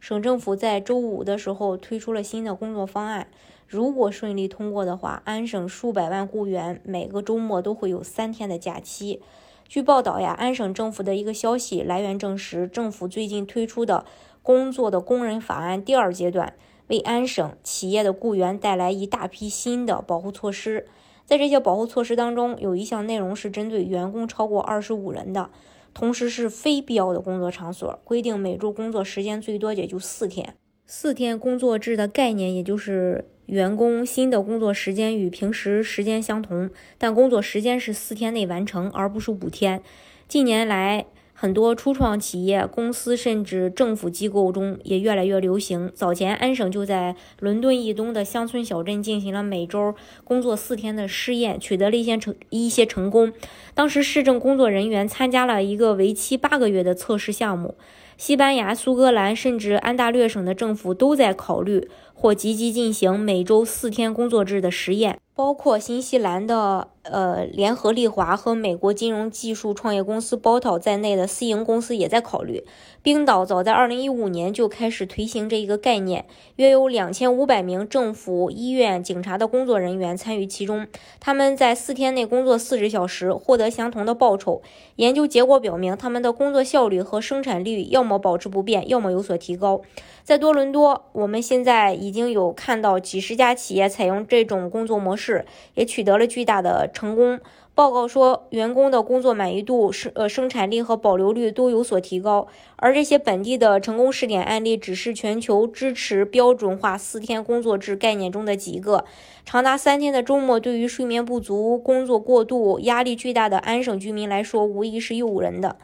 省政府在周五的时候推出了新的工作方案，如果顺利通过的话，安省数百万雇员每个周末都会有三天的假期。据报道呀，安省政府的一个消息来源证实，政府最近推出的工作的工人法案第二阶段，为安省企业的雇员带来一大批新的保护措施。在这些保护措施当中，有一项内容是针对员工超过二十五人的。同时是非必要的工作场所，规定每周工作时间最多也就四天。四天工作制的概念，也就是员工新的工作时间与平时时间相同，但工作时间是四天内完成，而不是五天。近年来，很多初创企业、公司甚至政府机构中也越来越流行。早前，安省就在伦敦以东的乡村小镇进行了每周工作四天的试验，取得了一些成一些成功。当时，市政工作人员参加了一个为期八个月的测试项目。西班牙、苏格兰甚至安大略省的政府都在考虑或积极进行每周四天工作制的实验。包括新西兰的呃联合利华和美国金融技术创业公司 Bottle 在内的私营公司也在考虑。冰岛早在2015年就开始推行这一个概念，约有2500名政府、医院、警察的工作人员参与其中。他们在四天内工作40小时，获得相同的报酬。研究结果表明，他们的工作效率和生产率要么保持不变，要么有所提高。在多伦多，我们现在已经有看到几十家企业采用这种工作模式。也取得了巨大的成功。报告说，员工的工作满意度、生呃生产力和保留率都有所提高。而这些本地的成功试点案例，只是全球支持标准化四天工作制概念中的几个。长达三天的周末，对于睡眠不足、工作过度、压力巨大的安省居民来说，无疑是诱人的。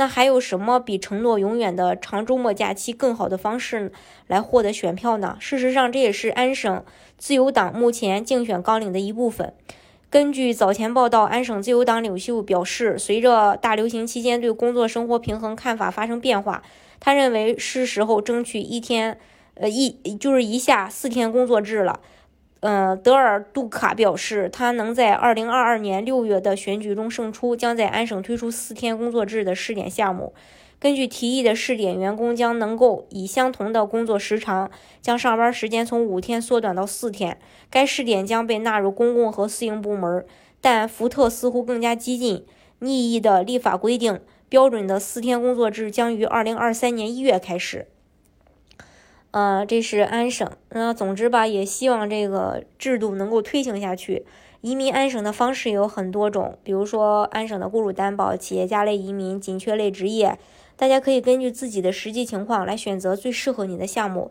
那还有什么比承诺永远的长周末假期更好的方式来获得选票呢？事实上，这也是安省自由党目前竞选纲领的一部分。根据早前报道，安省自由党领袖表示，随着大流行期间对工作生活平衡看法发生变化，他认为是时候争取一天，呃一就是一下四天工作制了。呃，德尔杜卡表示，他能在2022年6月的选举中胜出，将在安省推出四天工作制的试点项目。根据提议的试点，员工将能够以相同的工作时长，将上班时间从五天缩短到四天。该试点将被纳入公共和私营部门，但福特似乎更加激进、逆意的立法规定，标准的四天工作制将于2023年1月开始。呃，这是安省。那总之吧，也希望这个制度能够推行下去。移民安省的方式有很多种，比如说安省的雇主担保、企业家类移民、紧缺类职业，大家可以根据自己的实际情况来选择最适合你的项目，